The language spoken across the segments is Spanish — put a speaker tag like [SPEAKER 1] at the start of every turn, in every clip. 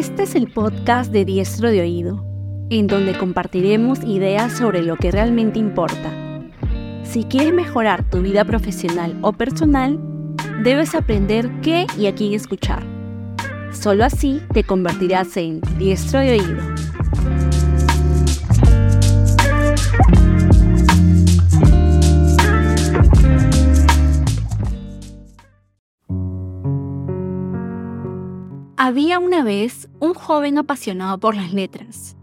[SPEAKER 1] Este es el podcast de Diestro de Oído, en donde compartiremos ideas sobre lo que realmente importa. Si quieres mejorar tu vida profesional o personal, debes aprender qué y a quién escuchar. Solo así te convertirás en Diestro de Oído. Había una vez un joven apasionado por las letras,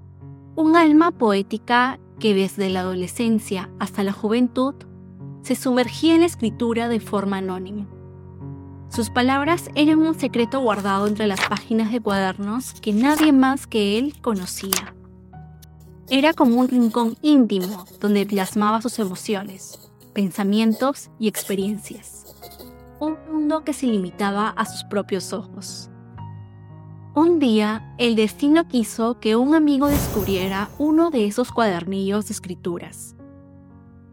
[SPEAKER 1] un alma poética que desde la adolescencia hasta la juventud se sumergía en la escritura de forma anónima. Sus palabras eran un secreto guardado entre las páginas de cuadernos que nadie más que él conocía. Era como un rincón íntimo donde plasmaba sus emociones, pensamientos y experiencias. Un mundo que se limitaba a sus propios ojos. Un día, el destino quiso que un amigo descubriera uno de esos cuadernillos de escrituras.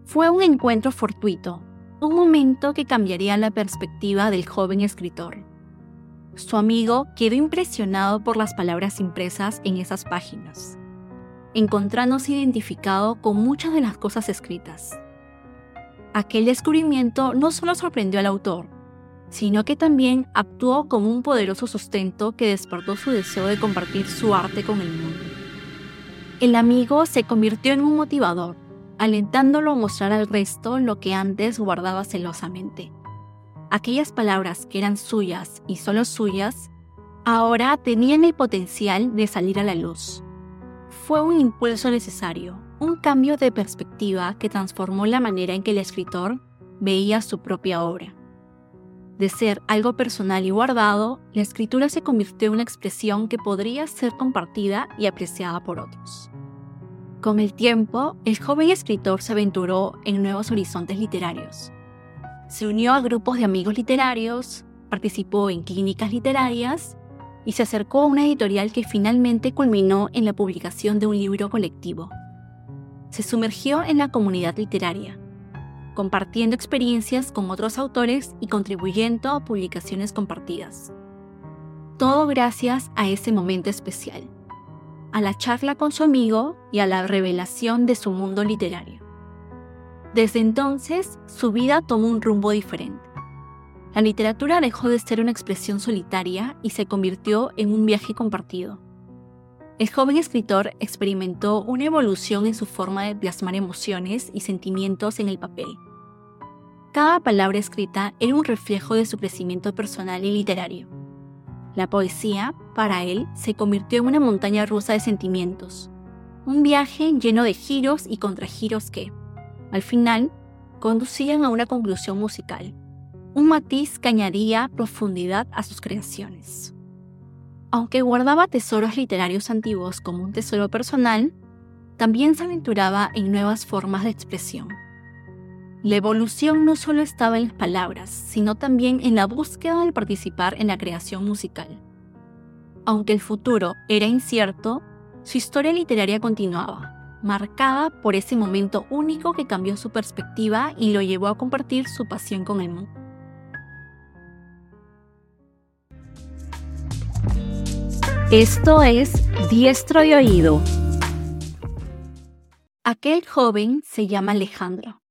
[SPEAKER 1] Fue un encuentro fortuito, un momento que cambiaría la perspectiva del joven escritor. Su amigo quedó impresionado por las palabras impresas en esas páginas, encontrándose identificado con muchas de las cosas escritas. Aquel descubrimiento no solo sorprendió al autor, sino que también actuó como un poderoso sustento que despertó su deseo de compartir su arte con el mundo. El amigo se convirtió en un motivador, alentándolo a mostrar al resto lo que antes guardaba celosamente. Aquellas palabras que eran suyas y solo suyas, ahora tenían el potencial de salir a la luz. Fue un impulso necesario, un cambio de perspectiva que transformó la manera en que el escritor veía su propia obra. De ser algo personal y guardado, la escritura se convirtió en una expresión que podría ser compartida y apreciada por otros. Con el tiempo, el joven escritor se aventuró en nuevos horizontes literarios. Se unió a grupos de amigos literarios, participó en clínicas literarias y se acercó a una editorial que finalmente culminó en la publicación de un libro colectivo. Se sumergió en la comunidad literaria, compartiendo experiencias con otros autores y contribuyendo a publicaciones compartidas. Todo gracias a ese momento especial, a la charla con su amigo y a la revelación de su mundo literario. Desde entonces, su vida tomó un rumbo diferente. La literatura dejó de ser una expresión solitaria y se convirtió en un viaje compartido. El joven escritor experimentó una evolución en su forma de plasmar emociones y sentimientos en el papel. Cada palabra escrita era un reflejo de su crecimiento personal y literario. La poesía, para él, se convirtió en una montaña rusa de sentimientos, un viaje lleno de giros y contragiros que, al final, conducían a una conclusión musical, un matiz que añadía profundidad a sus creaciones. Aunque guardaba tesoros literarios antiguos como un tesoro personal, también se aventuraba en nuevas formas de expresión. La evolución no solo estaba en las palabras, sino también en la búsqueda de participar en la creación musical. Aunque el futuro era incierto, su historia literaria continuaba, marcada por ese momento único que cambió su perspectiva y lo llevó a compartir su pasión con el mundo. Esto es Diestro de Oído. Aquel joven se llama Alejandro.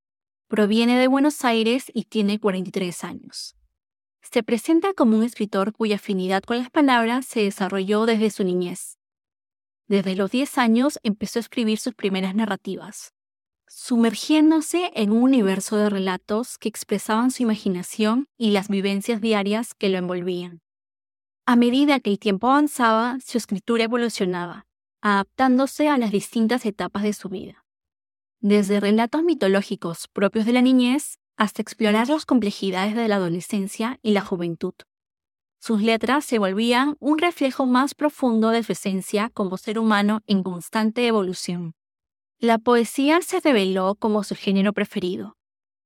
[SPEAKER 1] Proviene de Buenos Aires y tiene 43 años. Se presenta como un escritor cuya afinidad con las palabras se desarrolló desde su niñez. Desde los 10 años empezó a escribir sus primeras narrativas, sumergiéndose en un universo de relatos que expresaban su imaginación y las vivencias diarias que lo envolvían. A medida que el tiempo avanzaba, su escritura evolucionaba, adaptándose a las distintas etapas de su vida. Desde relatos mitológicos propios de la niñez hasta explorar las complejidades de la adolescencia y la juventud. Sus letras se volvían un reflejo más profundo de su esencia como ser humano en constante evolución. La poesía se reveló como su género preferido,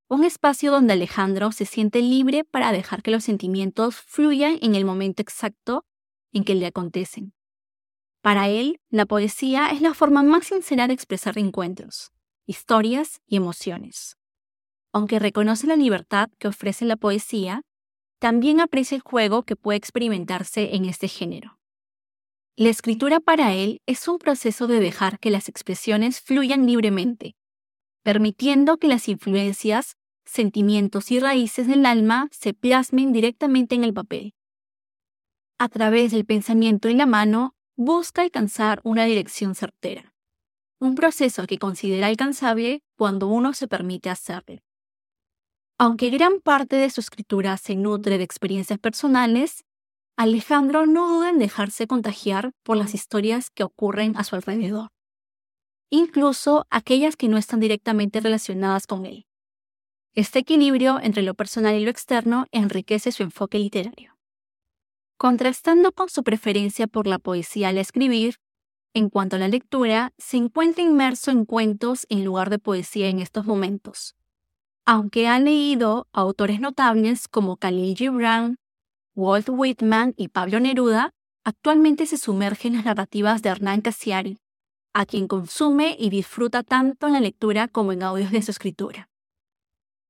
[SPEAKER 1] un espacio donde Alejandro se siente libre para dejar que los sentimientos fluyan en el momento exacto en que le acontecen. Para él, la poesía es la forma más sincera de expresar encuentros, historias y emociones. Aunque reconoce la libertad que ofrece la poesía, también aprecia el juego que puede experimentarse en este género. La escritura para él es un proceso de dejar que las expresiones fluyan libremente, permitiendo que las influencias, sentimientos y raíces del alma se plasmen directamente en el papel. A través del pensamiento y la mano, busca alcanzar una dirección certera, un proceso que considera alcanzable cuando uno se permite hacerlo. Aunque gran parte de su escritura se nutre de experiencias personales, Alejandro no duda en dejarse contagiar por las historias que ocurren a su alrededor, incluso aquellas que no están directamente relacionadas con él. Este equilibrio entre lo personal y lo externo enriquece su enfoque literario. Contrastando con su preferencia por la poesía al escribir, en cuanto a la lectura, se encuentra inmerso en cuentos en lugar de poesía en estos momentos. Aunque ha leído a autores notables como Khalil Gibran, Walt Whitman y Pablo Neruda, actualmente se sumerge en las narrativas de Hernán Cassiari, a quien consume y disfruta tanto en la lectura como en audios de su escritura.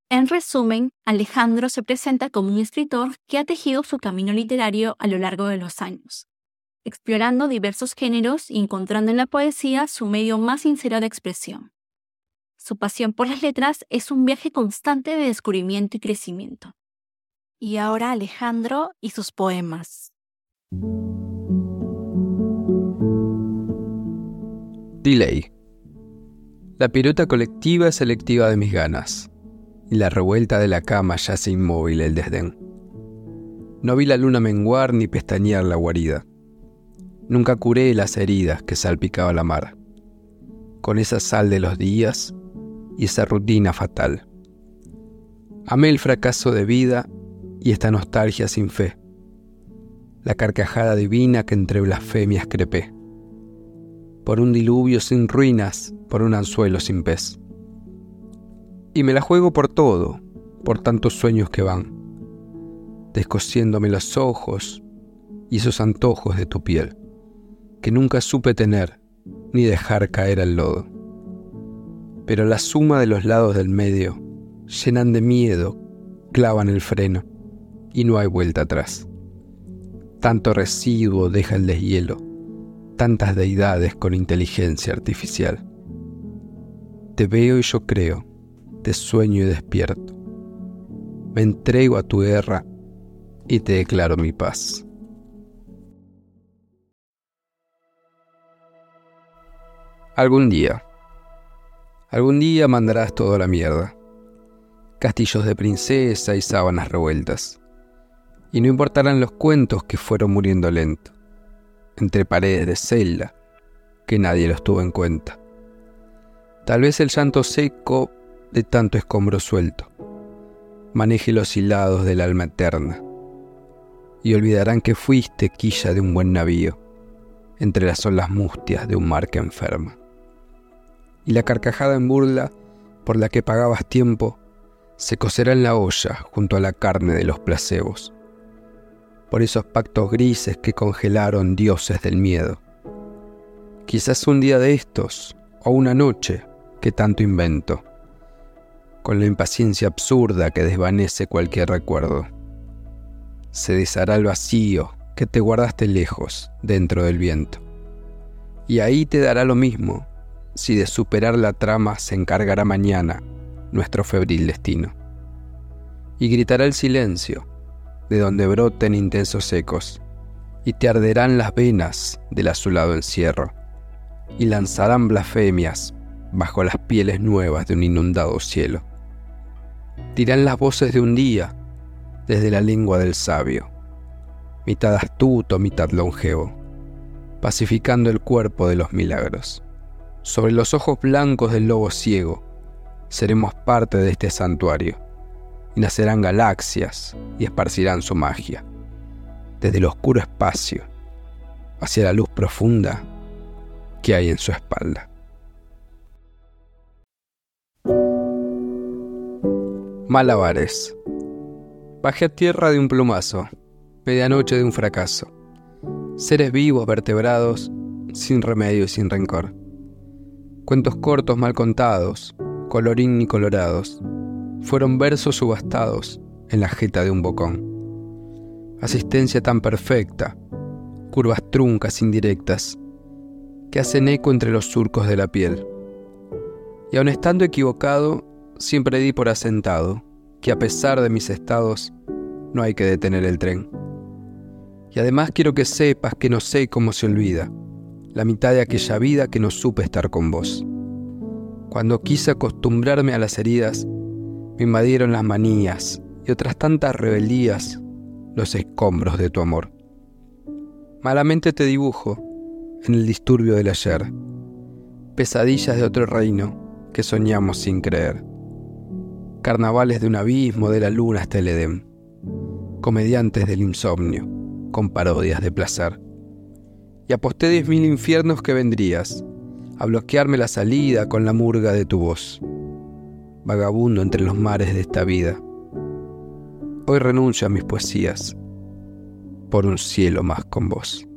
[SPEAKER 1] En resumen, Alejandro se presenta como un escritor que ha tejido su camino literario a lo largo de los años, explorando diversos géneros y encontrando en la poesía su medio más sincero de expresión. Su pasión por las letras es un viaje constante de descubrimiento y crecimiento. Y ahora Alejandro y sus poemas.
[SPEAKER 2] Delay. La pirueta colectiva selectiva de mis ganas y la revuelta de la cama yace inmóvil el desdén. No vi la luna menguar ni pestañear la guarida. Nunca curé las heridas que salpicaba la mar, con esa sal de los días y esa rutina fatal. Amé el fracaso de vida y esta nostalgia sin fe, la carcajada divina que entre blasfemias crepé, por un diluvio sin ruinas, por un anzuelo sin pez y me la juego por todo, por tantos sueños que van, descosiéndome los ojos y esos antojos de tu piel, que nunca supe tener ni dejar caer al lodo. Pero la suma de los lados del medio llenan de miedo, clavan el freno y no hay vuelta atrás. Tanto residuo deja el deshielo, tantas deidades con inteligencia artificial. Te veo y yo creo sueño y despierto. Me entrego a tu guerra y te declaro mi paz. Algún día, algún día mandarás todo a la mierda. Castillos de princesa y sábanas revueltas. Y no importarán los cuentos que fueron muriendo lento, entre paredes de celda, que nadie los tuvo en cuenta. Tal vez el llanto seco de tanto escombro suelto. Maneje los hilados del alma eterna, y olvidarán que fuiste quilla de un buen navío, entre las olas mustias de un mar que enferma. Y la carcajada en burla por la que pagabas tiempo se cocerá en la olla junto a la carne de los placebos, por esos pactos grises que congelaron dioses del miedo. Quizás un día de estos, o una noche que tanto invento, con la impaciencia absurda que desvanece cualquier recuerdo. Se deshará el vacío que te guardaste lejos dentro del viento. Y ahí te dará lo mismo si de superar la trama se encargará mañana nuestro febril destino. Y gritará el silencio, de donde broten intensos ecos, y te arderán las venas del azulado encierro, y lanzarán blasfemias bajo las pieles nuevas de un inundado cielo dirán las voces de un día desde la lengua del sabio, mitad astuto, mitad longevo, pacificando el cuerpo de los milagros. Sobre los ojos blancos del lobo ciego seremos parte de este santuario, y nacerán galaxias y esparcirán su magia, desde el oscuro espacio hacia la luz profunda que hay en su espalda. Malabares. Bajé a tierra de un plumazo, medianoche de un fracaso. Seres vivos, vertebrados, sin remedio y sin rencor. Cuentos cortos mal contados, colorín ni colorados, fueron versos subastados en la jeta de un bocón. Asistencia tan perfecta, curvas truncas indirectas, que hacen eco entre los surcos de la piel. Y aun estando equivocado, siempre di por asentado que a pesar de mis estados, no hay que detener el tren. Y además quiero que sepas que no sé cómo se olvida la mitad de aquella vida que no supe estar con vos. Cuando quise acostumbrarme a las heridas, me invadieron las manías y otras tantas rebeldías los escombros de tu amor. Malamente te dibujo en el disturbio del ayer, pesadillas de otro reino que soñamos sin creer, carnavales de un abismo de la luna hasta el Edén, comediantes del insomnio con parodias de placer. Y aposté diez mil infiernos que vendrías, a bloquearme la salida con la murga de tu voz. Vagabundo entre los mares de esta vida. Hoy renuncio a mis poesías por un cielo más con vos.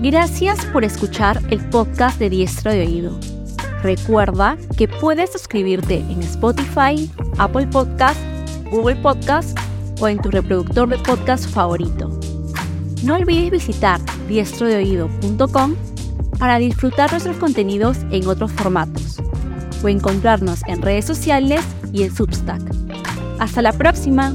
[SPEAKER 1] Gracias por escuchar el podcast de Diestro de Oído. Recuerda que puedes suscribirte en Spotify, Apple Podcast, Google Podcast o en tu reproductor de podcast favorito. No olvides visitar diestrodeoído.com para disfrutar nuestros contenidos en otros formatos o encontrarnos en redes sociales y en Substack. Hasta la próxima.